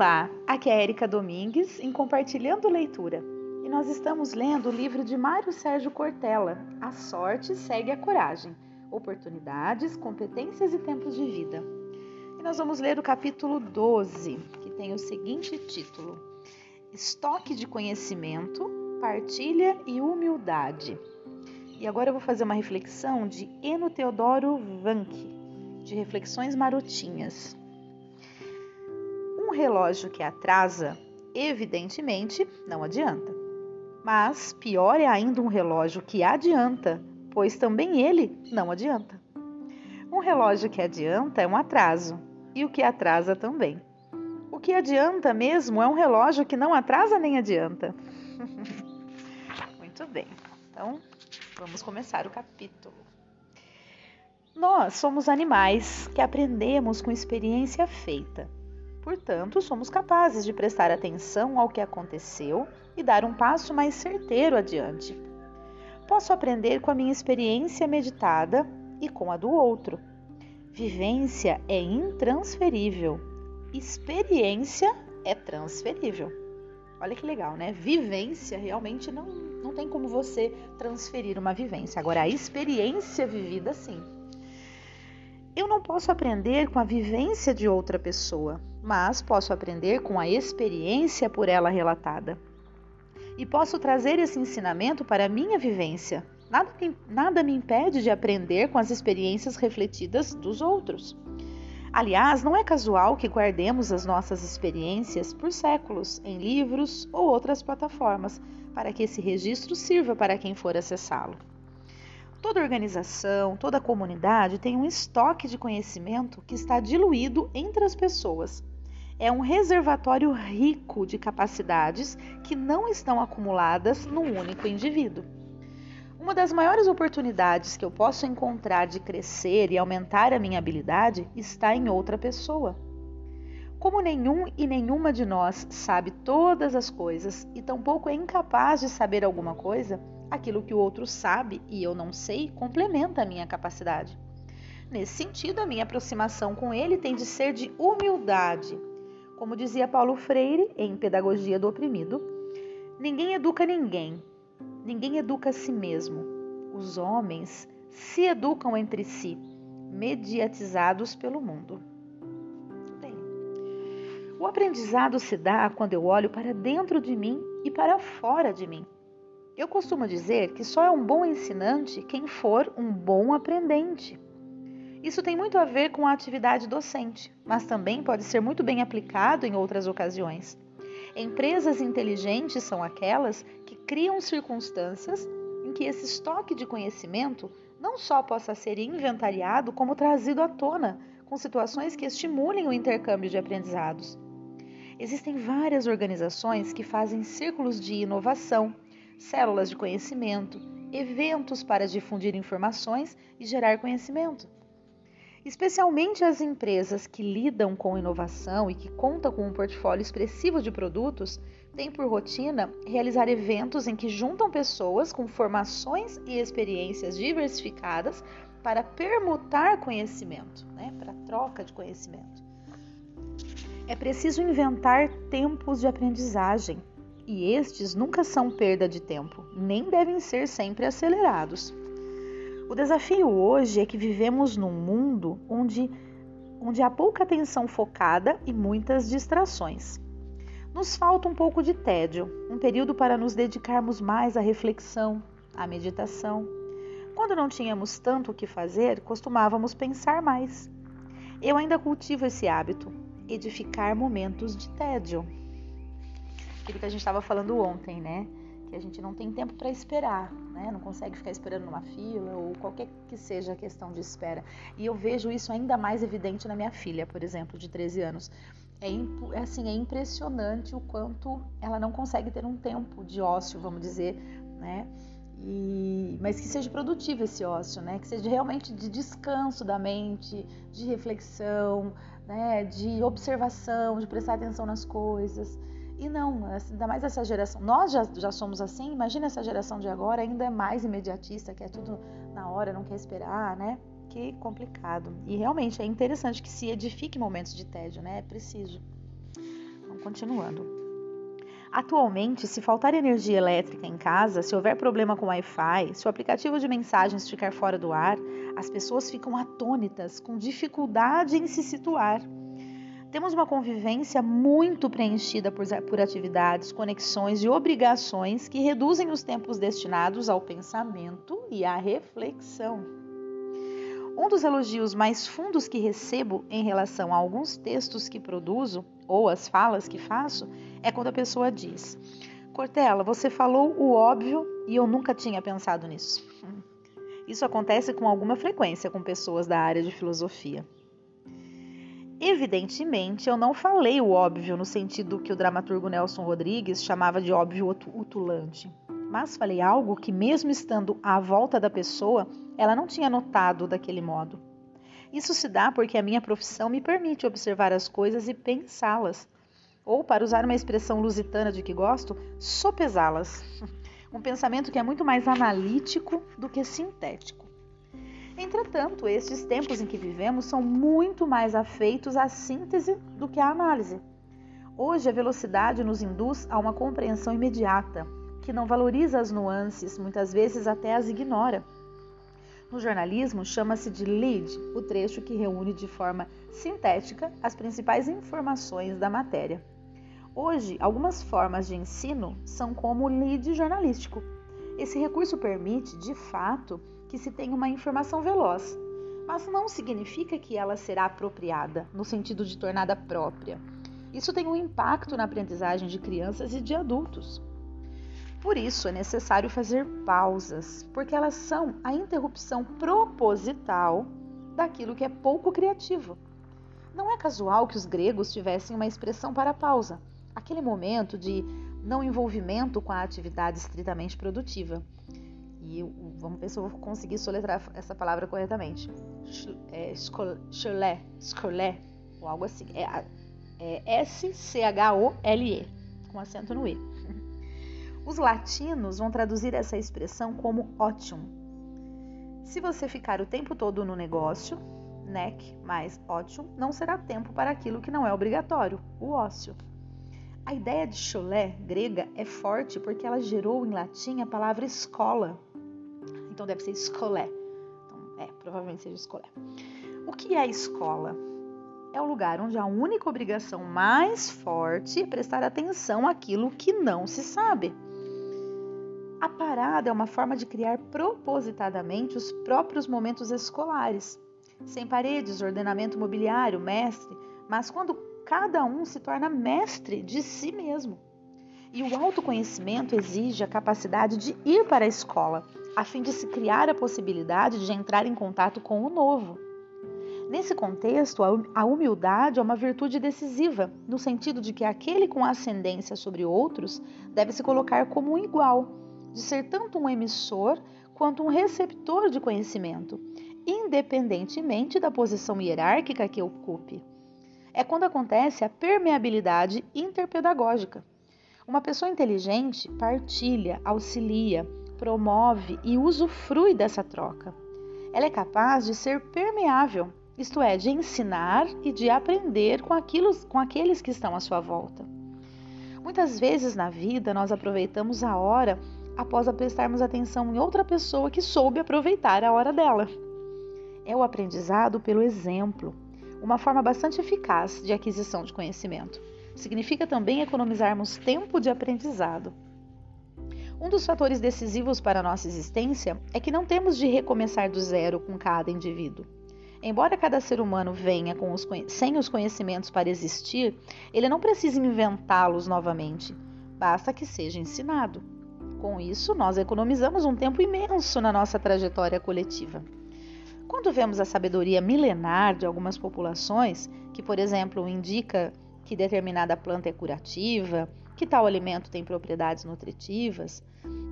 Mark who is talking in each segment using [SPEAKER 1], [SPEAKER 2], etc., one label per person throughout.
[SPEAKER 1] Olá, aqui é Erika Domingues em Compartilhando Leitura e nós estamos lendo o livro de Mário Sérgio Cortella, A Sorte Segue a Coragem, Oportunidades, Competências e Tempos de Vida. E nós vamos ler o capítulo 12, que tem o seguinte título: Estoque de Conhecimento, Partilha e Humildade. E agora eu vou fazer uma reflexão de Eno Teodoro Vanck, de Reflexões Marotinhas. Um relógio que atrasa, evidentemente, não adianta. Mas pior é ainda um relógio que adianta, pois também ele não adianta. Um relógio que adianta é um atraso, e o que atrasa também. O que adianta mesmo é um relógio que não atrasa nem adianta. Muito bem, então vamos começar o capítulo. Nós somos animais que aprendemos com experiência feita. Portanto, somos capazes de prestar atenção ao que aconteceu e dar um passo mais certeiro adiante. Posso aprender com a minha experiência meditada e com a do outro. Vivência é intransferível, experiência é transferível. Olha que legal, né? Vivência realmente não, não tem como você transferir uma vivência. Agora, a experiência vivida, sim. Eu não posso aprender com a vivência de outra pessoa, mas posso aprender com a experiência por ela relatada. E posso trazer esse ensinamento para a minha vivência. Nada, nada me impede de aprender com as experiências refletidas dos outros. Aliás, não é casual que guardemos as nossas experiências por séculos em livros ou outras plataformas, para que esse registro sirva para quem for acessá-lo. Toda organização, toda comunidade tem um estoque de conhecimento que está diluído entre as pessoas. É um reservatório rico de capacidades que não estão acumuladas num único indivíduo. Uma das maiores oportunidades que eu posso encontrar de crescer e aumentar a minha habilidade está em outra pessoa. Como nenhum e nenhuma de nós sabe todas as coisas e tampouco é incapaz de saber alguma coisa, Aquilo que o outro sabe e eu não sei complementa a minha capacidade. Nesse sentido, a minha aproximação com ele tem de ser de humildade. Como dizia Paulo Freire em Pedagogia do Oprimido, ninguém educa ninguém, ninguém educa a si mesmo. Os homens se educam entre si, mediatizados pelo mundo. Bem, o aprendizado se dá quando eu olho para dentro de mim e para fora de mim. Eu costumo dizer que só é um bom ensinante quem for um bom aprendente. Isso tem muito a ver com a atividade docente, mas também pode ser muito bem aplicado em outras ocasiões. Empresas inteligentes são aquelas que criam circunstâncias em que esse estoque de conhecimento não só possa ser inventariado, como trazido à tona, com situações que estimulem o intercâmbio de aprendizados. Existem várias organizações que fazem círculos de inovação células de conhecimento, eventos para difundir informações e gerar conhecimento. Especialmente as empresas que lidam com inovação e que contam com um portfólio expressivo de produtos têm por rotina realizar eventos em que juntam pessoas com formações e experiências diversificadas para permutar conhecimento, né, para troca de conhecimento. É preciso inventar tempos de aprendizagem, e estes nunca são perda de tempo, nem devem ser sempre acelerados. O desafio hoje é que vivemos num mundo onde, onde há pouca atenção focada e muitas distrações. Nos falta um pouco de tédio, um período para nos dedicarmos mais à reflexão, à meditação. Quando não tínhamos tanto o que fazer, costumávamos pensar mais. Eu ainda cultivo esse hábito, edificar momentos de tédio aquilo que a gente estava falando ontem, né? Que a gente não tem tempo para esperar, né? Não consegue ficar esperando numa fila ou qualquer que seja a questão de espera. E eu vejo isso ainda mais evidente na minha filha, por exemplo, de 13 anos. É, é, assim, é impressionante o quanto ela não consegue ter um tempo de ócio, vamos dizer, né? E, mas que seja produtivo esse ócio, né? Que seja realmente de descanso da mente, de reflexão, né? De observação, de prestar atenção nas coisas. E não, ainda mais essa geração. Nós já, já somos assim, imagina essa geração de agora, ainda é mais imediatista, quer tudo na hora, não quer esperar, né? Que complicado. E realmente é interessante que se edifique momentos de tédio, né? É preciso. Não continuando. Atualmente, se faltar energia elétrica em casa, se houver problema com Wi-Fi, se o aplicativo de mensagens ficar fora do ar, as pessoas ficam atônitas, com dificuldade em se situar. Temos uma convivência muito preenchida por, atividades, conexões e obrigações que reduzem os tempos destinados ao pensamento e à reflexão. Um dos elogios mais fundos que recebo em relação a alguns textos que produzo ou as falas que faço é quando a pessoa diz: Cortella, você falou o óbvio e eu nunca tinha pensado nisso. Isso acontece com alguma frequência com pessoas da área de filosofia. Evidentemente, eu não falei o óbvio no sentido que o dramaturgo Nelson Rodrigues chamava de óbvio utulante, mas falei algo que, mesmo estando à volta da pessoa, ela não tinha notado daquele modo. Isso se dá porque a minha profissão me permite observar as coisas e pensá-las. Ou, para usar uma expressão lusitana de que gosto, sopesá-las. Um pensamento que é muito mais analítico do que sintético. Entretanto, estes tempos em que vivemos são muito mais afeitos à síntese do que à análise. Hoje, a velocidade nos induz a uma compreensão imediata, que não valoriza as nuances, muitas vezes até as ignora. No jornalismo, chama-se de lead o trecho que reúne de forma sintética as principais informações da matéria. Hoje, algumas formas de ensino são como lead jornalístico. Esse recurso permite, de fato, que se tenha uma informação veloz, mas não significa que ela será apropriada, no sentido de tornada própria. Isso tem um impacto na aprendizagem de crianças e de adultos. Por isso é necessário fazer pausas, porque elas são a interrupção proposital daquilo que é pouco criativo. Não é casual que os gregos tivessem uma expressão para pausa, aquele momento de não envolvimento com a atividade estritamente produtiva. E vamos ver se eu vou conseguir soletrar essa palavra corretamente. É, scholé, scholé, ou algo assim. É, é S-C-H-O-L-E, com acento no E. Os latinos vão traduzir essa expressão como ótimo. Se você ficar o tempo todo no negócio, nec mais ótimo, não será tempo para aquilo que não é obrigatório, o ócio. A ideia de cholé grega é forte porque ela gerou em latim a palavra escola. Então deve ser escolé. Então, é, provavelmente seja escolé. O que é escola? É o lugar onde a única obrigação mais forte é prestar atenção àquilo que não se sabe. A parada é uma forma de criar propositadamente os próprios momentos escolares, sem paredes, ordenamento mobiliário, mestre, mas quando cada um se torna mestre de si mesmo. E o autoconhecimento exige a capacidade de ir para a escola, a fim de se criar a possibilidade de entrar em contato com o novo. Nesse contexto, a humildade é uma virtude decisiva, no sentido de que aquele com ascendência sobre outros deve se colocar como um igual de ser tanto um emissor quanto um receptor de conhecimento, independentemente da posição hierárquica que ocupe. É quando acontece a permeabilidade interpedagógica. Uma pessoa inteligente partilha, auxilia, promove e usufrui dessa troca. Ela é capaz de ser permeável, isto é, de ensinar e de aprender com, aquilo, com aqueles que estão à sua volta. Muitas vezes na vida nós aproveitamos a hora após prestarmos atenção em outra pessoa que soube aproveitar a hora dela. É o aprendizado pelo exemplo, uma forma bastante eficaz de aquisição de conhecimento. Significa também economizarmos tempo de aprendizado. Um dos fatores decisivos para a nossa existência é que não temos de recomeçar do zero com cada indivíduo. Embora cada ser humano venha os, sem os conhecimentos para existir, ele não precisa inventá-los novamente, basta que seja ensinado. Com isso, nós economizamos um tempo imenso na nossa trajetória coletiva. Quando vemos a sabedoria milenar de algumas populações, que, por exemplo, indica que determinada planta é curativa, que tal alimento tem propriedades nutritivas,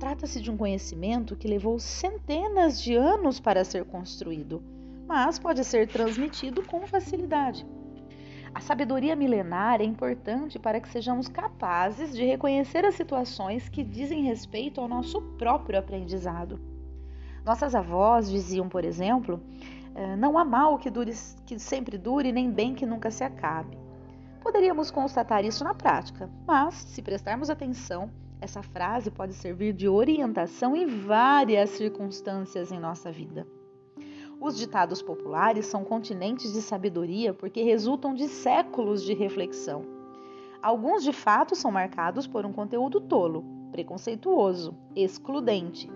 [SPEAKER 1] trata-se de um conhecimento que levou centenas de anos para ser construído, mas pode ser transmitido com facilidade. A sabedoria milenar é importante para que sejamos capazes de reconhecer as situações que dizem respeito ao nosso próprio aprendizado. Nossas avós diziam, por exemplo, eh, não há mal que, dure, que sempre dure, nem bem que nunca se acabe. Poderíamos constatar isso na prática, mas, se prestarmos atenção, essa frase pode servir de orientação em várias circunstâncias em nossa vida. Os ditados populares são continentes de sabedoria porque resultam de séculos de reflexão. Alguns de fato são marcados por um conteúdo tolo, preconceituoso, excludente,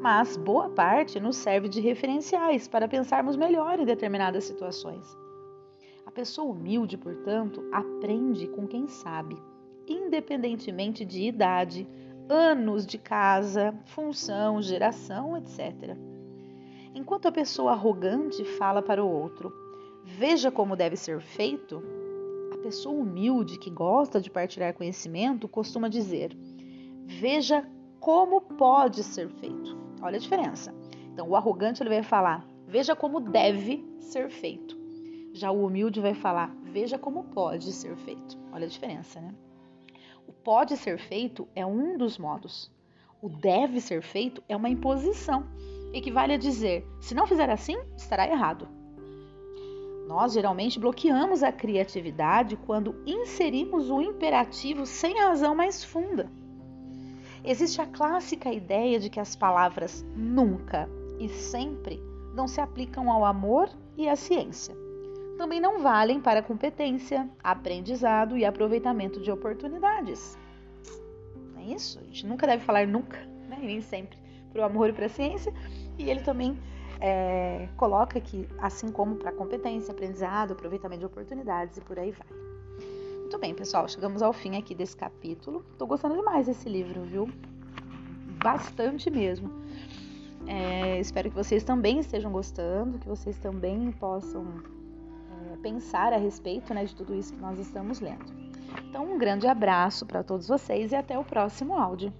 [SPEAKER 1] mas boa parte nos serve de referenciais para pensarmos melhor em determinadas situações. A pessoa humilde, portanto, aprende com quem sabe, independentemente de idade, anos de casa, função, geração, etc. Enquanto a pessoa arrogante fala para o outro, veja como deve ser feito, a pessoa humilde que gosta de partilhar conhecimento costuma dizer: veja como pode ser feito. Olha a diferença. Então, o arrogante ele vai falar: veja como deve ser feito. Já o humilde vai falar: veja como pode ser feito. Olha a diferença, né? O pode ser feito é um dos modos. O deve ser feito é uma imposição. Equivale a dizer: se não fizer assim, estará errado. Nós geralmente bloqueamos a criatividade quando inserimos o imperativo sem razão mais funda. Existe a clássica ideia de que as palavras nunca e sempre não se aplicam ao amor e à ciência. Também não valem para competência, aprendizado e aproveitamento de oportunidades. Não é isso? A gente nunca deve falar nunca, né? nem sempre, para o amor e para a ciência. E ele também é, coloca que, assim como para competência, aprendizado, aproveitamento de oportunidades e por aí vai. Muito bem, pessoal, chegamos ao fim aqui desse capítulo. Tô gostando demais desse livro, viu? Bastante mesmo. É, espero que vocês também estejam gostando, que vocês também possam pensar a respeito né, de tudo isso que nós estamos lendo. Então, um grande abraço para todos vocês e até o próximo áudio.